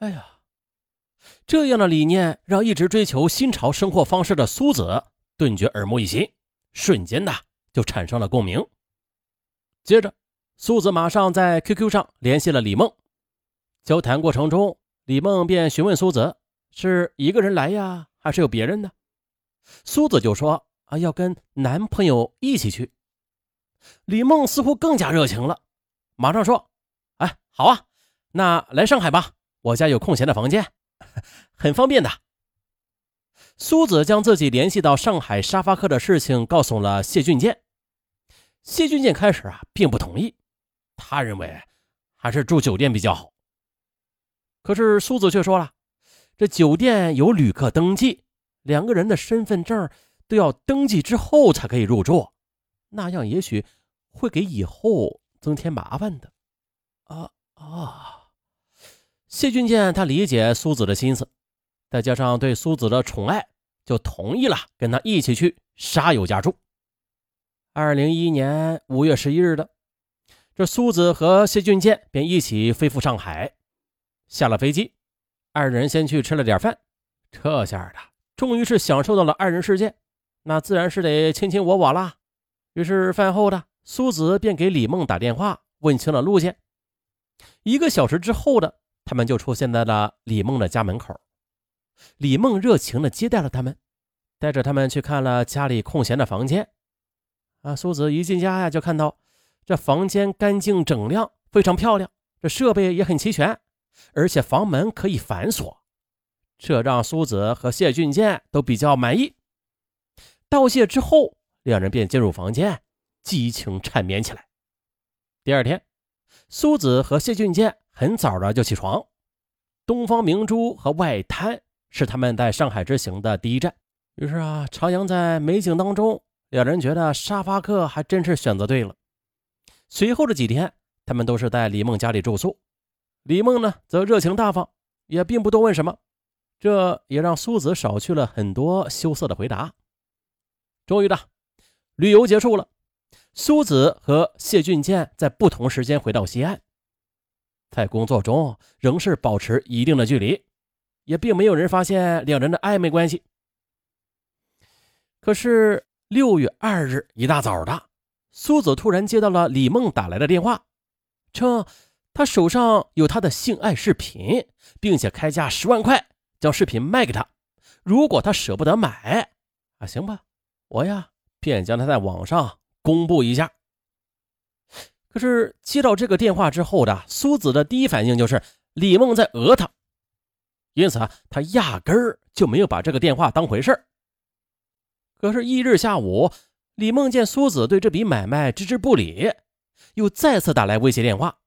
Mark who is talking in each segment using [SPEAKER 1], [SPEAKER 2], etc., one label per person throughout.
[SPEAKER 1] 哎呀，这样的理念让一直追求新潮生活方式的苏子顿觉耳目一新，瞬间的就产生了共鸣。接着，苏子马上在 QQ 上联系了李梦。交谈过程中，李梦便询问苏子：“是一个人来呀，还是有别人呢？”苏子就说：“啊，要跟男朋友一起去。”李梦似乎更加热情了，马上说：“哎，好啊，那来上海吧。”我家有空闲的房间，很方便的。苏子将自己联系到上海沙发客的事情告诉了谢俊健。谢俊健开始啊并不同意，他认为还是住酒店比较好。可是苏子却说了，这酒店有旅客登记，两个人的身份证都要登记之后才可以入住，那样也许会给以后增添麻烦的。啊啊！谢俊健他理解苏子的心思，再加上对苏子的宠爱，就同意了跟他一起去沙友家住。二零一一年五月十一日的，这苏子和谢俊健便一起飞赴上海。下了飞机，二人先去吃了点饭，这下的终于是享受到了二人世界，那自然是得卿卿我我啦。于是饭后的苏子便给李梦打电话，问清了路线。一个小时之后的。他们就出现在了李梦的家门口，李梦热情地接待了他们，带着他们去看了家里空闲的房间。啊，苏子一进家呀，就看到这房间干净整亮，非常漂亮，这设备也很齐全，而且房门可以反锁，这让苏子和谢俊健都比较满意。道谢之后，两人便进入房间，激情缠绵起来。第二天，苏子和谢俊健。很早的就起床，东方明珠和外滩是他们在上海之行的第一站。于是啊，徜徉在美景当中，两人觉得沙发客还真是选择对了。随后的几天，他们都是在李梦家里住宿。李梦呢，则热情大方，也并不多问什么，这也让苏子少去了很多羞涩的回答。终于的，旅游结束了，苏子和谢俊健在不同时间回到西安。在工作中仍是保持一定的距离，也并没有人发现两人的暧昧关系。可是六月二日一大早的，苏子突然接到了李梦打来的电话，称他手上有他的性爱视频，并且开价十万块将视频卖给他。如果他舍不得买，啊，行吧，我呀便将他在网上公布一下。可是接到这个电话之后的苏子的第一反应就是李梦在讹他，因此啊，他压根儿就没有把这个电话当回事可是翌日下午，李梦见苏子对这笔买卖置之不理，又再次打来威胁电话，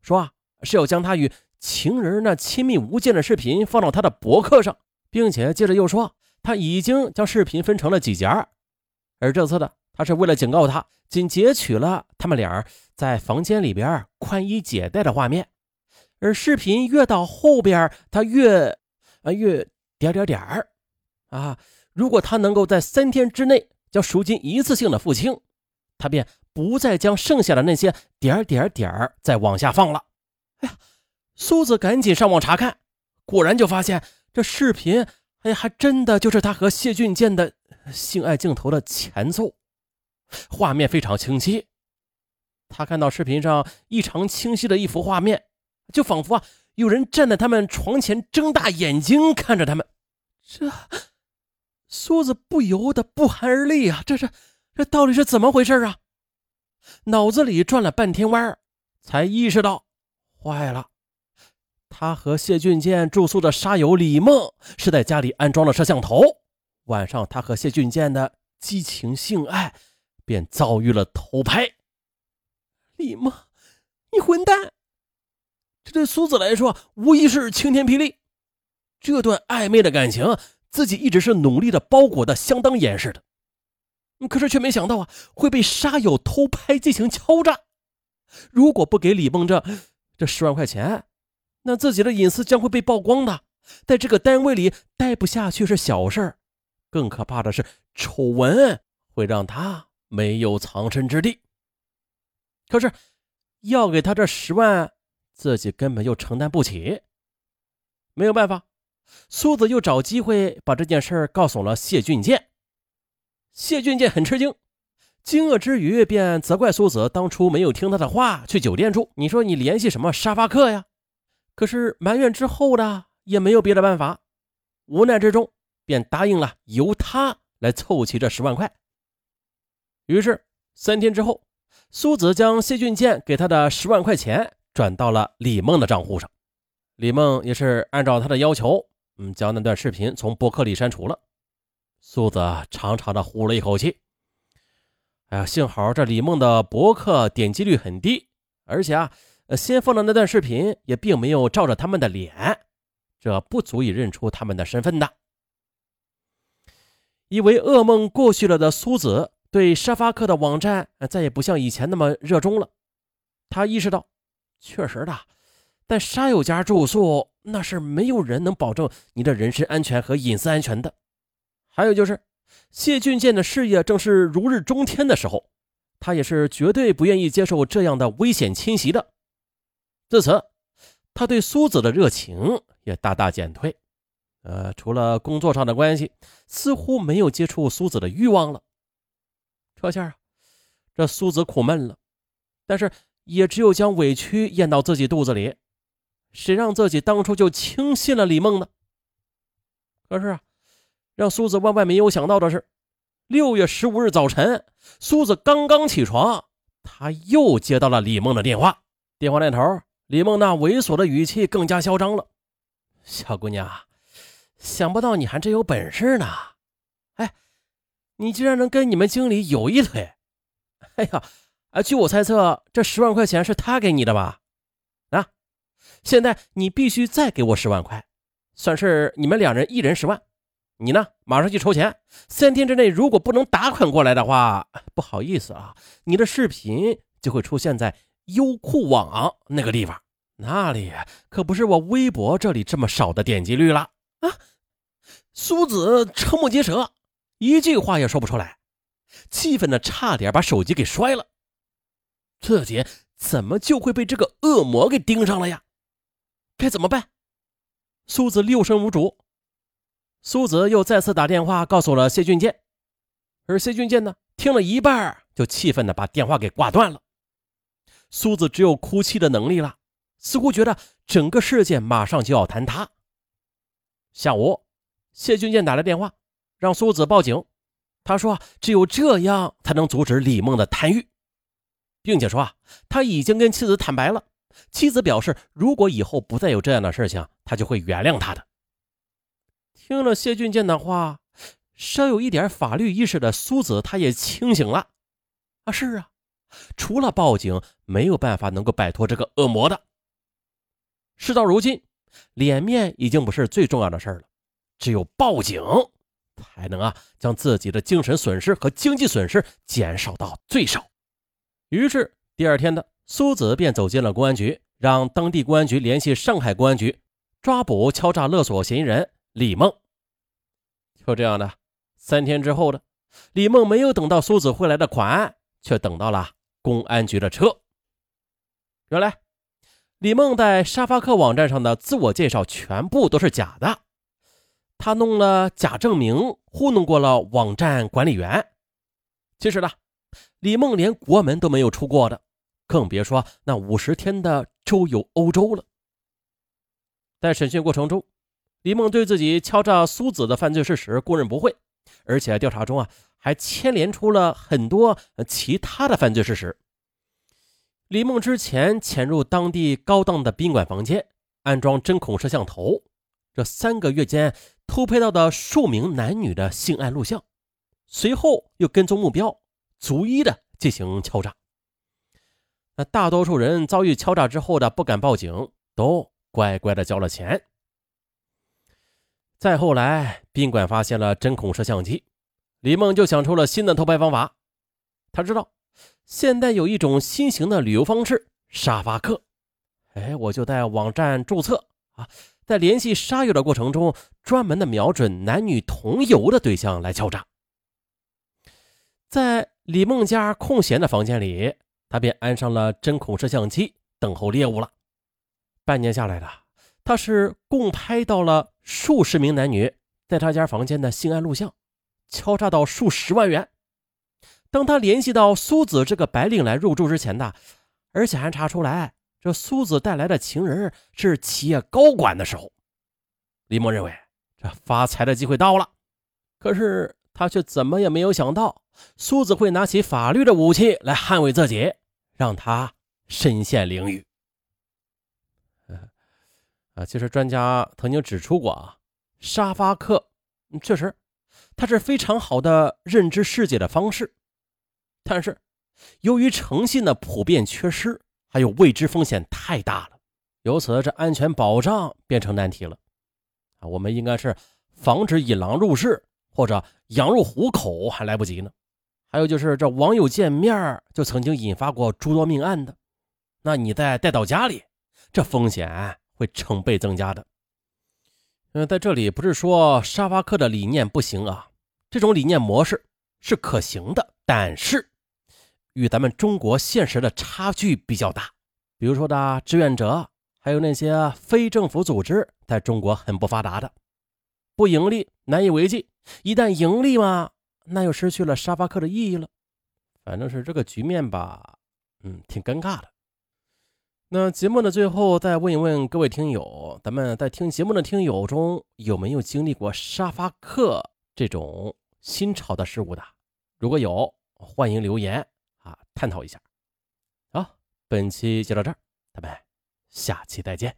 [SPEAKER 1] 说啊是要将他与情人那亲密无间的视频放到他的博客上，并且接着又说他已经将视频分成了几节，而这次的他是为了警告他，仅截取了他们俩。在房间里边宽衣解带的画面，而视频越到后边，他越啊越点点点儿啊。如果他能够在三天之内将赎金一次性的付清，他便不再将剩下的那些点点点儿再往下放了。哎呀，苏子赶紧上网查看，果然就发现这视频，哎，还真的就是他和谢俊健的性爱镜头的前奏，画面非常清晰。他看到视频上异常清晰的一幅画面，就仿佛啊有人站在他们床前，睁大眼睛看着他们。这苏子不由得不寒而栗啊！这是这到底是怎么回事啊？脑子里转了半天弯才意识到，坏了！他和谢俊健住宿的沙友李梦是在家里安装了摄像头，晚上他和谢俊健的激情性爱便遭遇了偷拍。李梦，你混蛋！这对苏子来说无疑是晴天霹雳。这段暧昧的感情，自己一直是努力的包裹的相当严实的，可是却没想到啊会被沙友偷拍进行敲诈。如果不给李梦这这十万块钱，那自己的隐私将会被曝光的。在这个单位里待不下去是小事更可怕的是丑闻会让他没有藏身之地。可是，要给他这十万，自己根本就承担不起。没有办法，苏子又找机会把这件事告诉了谢俊建。谢俊建很吃惊，惊愕之余便责怪苏子当初没有听他的话去酒店住。你说你联系什么沙发客呀？可是埋怨之后呢，也没有别的办法，无奈之中便答应了由他来凑齐这十万块。于是三天之后，苏子将谢俊建给他的十万块钱转到了李梦的账户上。李梦也是按照他的要求，嗯，将那段视频从博客里删除了。苏子长长的呼了一口气。哎呀，幸好这李梦的博客点击率很低，而且啊，先放的那段视频也并没有照着他们的脸，这不足以认出他们的身份的。以为噩梦过去了的苏子，对沙发客的网站再也不像以前那么热衷了。他意识到，确实的，在沙友家住宿，那是没有人能保证你的人身安全和隐私安全的。还有就是，谢俊建的事业正是如日中天的时候，他也是绝对不愿意接受这样的危险侵袭的。自此，他对苏子的热情也大大减退。呃，除了工作上的关系，似乎没有接触苏子的欲望了。说下啊，这苏子苦闷了，但是也只有将委屈咽到自己肚子里。谁让自己当初就轻信了李梦呢？可是啊。让苏子万万没有想到的是，六月十五日早晨，苏子刚刚起床，他又接到了李梦的电话。电话那头，李梦那猥琐的语气更加嚣张了：“小姑娘，想不到你还真有本事呢！哎，你竟然能跟你们经理有一腿！哎呀，啊，据我猜测，这十万块钱是他给你的吧？啊，现在你必须再给我十万块，算是你们两人一人十万。”你呢？马上去筹钱。三天之内如果不能打款过来的话，不好意思啊，你的视频就会出现在优酷网那个地方，那里可不是我微博这里这么少的点击率了啊！苏子瞠目结舌，一句话也说不出来，气愤的差点把手机给摔了。自己怎么就会被这个恶魔给盯上了呀？该怎么办？苏子六神无主。苏子又再次打电话告诉了谢俊建，而谢俊建呢，听了一半就气愤的把电话给挂断了。苏子只有哭泣的能力了，似乎觉得整个世界马上就要坍塌。下午，谢俊建打来电话，让苏子报警。他说：“只有这样才能阻止李梦的贪欲，并且说啊，他已经跟妻子坦白了。妻子表示，如果以后不再有这样的事情，他就会原谅他的。”听了谢俊建的话，稍有一点法律意识的苏子，他也清醒了。啊，是啊，除了报警，没有办法能够摆脱这个恶魔的。事到如今，脸面已经不是最重要的事了，只有报警，才能啊将自己的精神损失和经济损失减少到最少。于是第二天的苏子便走进了公安局，让当地公安局联系上海公安局，抓捕敲诈勒索嫌疑人。李梦，就这样的，三天之后的李梦没有等到苏子汇来的款，却等到了公安局的车。原来，李梦在沙发客网站上的自我介绍全部都是假的，他弄了假证明，糊弄过了网站管理员。其实呢，李梦连国门都没有出过的，更别说那五十天的周游欧洲了。在审讯过程中。李梦对自己敲诈苏子的犯罪事实供认不讳，而且调查中啊还牵连出了很多其他的犯罪事实。李梦之前潜入当地高档的宾馆房间，安装针孔摄像头，这三个月间偷拍到的数名男女的性爱录像，随后又跟踪目标，逐一的进行敲诈。那大多数人遭遇敲诈之后的不敢报警，都乖乖的交了钱。再后来，宾馆发现了针孔摄像机，李梦就想出了新的偷拍方法。他知道现在有一种新型的旅游方式——沙发客。哎，我就在网站注册啊，在联系沙友的过程中，专门的瞄准男女同游的对象来敲诈。在李梦家空闲的房间里，他便安上了针孔摄像机，等候猎物了。半年下来的。他是共拍到了数十名男女在他家房间的性爱录像，敲诈到数十万元。当他联系到苏子这个白领来入住之前的，而且还查出来这苏子带来的情人是企业高管的时候，李默认为这发财的机会到了。可是他却怎么也没有想到，苏子会拿起法律的武器来捍卫自己，让他身陷囹圄。啊，其实专家曾经指出过啊，沙发客确实，它是非常好的认知世界的方式，但是由于诚信的普遍缺失，还有未知风险太大了，由此这安全保障变成难题了。啊，我们应该是防止引狼入室或者羊入虎口还来不及呢。还有就是这网友见面就曾经引发过诸多命案的，那你再带到家里，这风险。会成倍增加的。嗯，在这里不是说沙发客的理念不行啊，这种理念模式是可行的，但是与咱们中国现实的差距比较大。比如说的志愿者，还有那些非政府组织，在中国很不发达的，不盈利难以为继。一旦盈利嘛，那又失去了沙发客的意义了。反正是这个局面吧，嗯，挺尴尬的。那节目的最后，再问一问各位听友，咱们在听节目的听友中有没有经历过沙发客这种新潮的事物的？如果有，欢迎留言，探讨一下。好，本期就到这儿，咱们下期再见。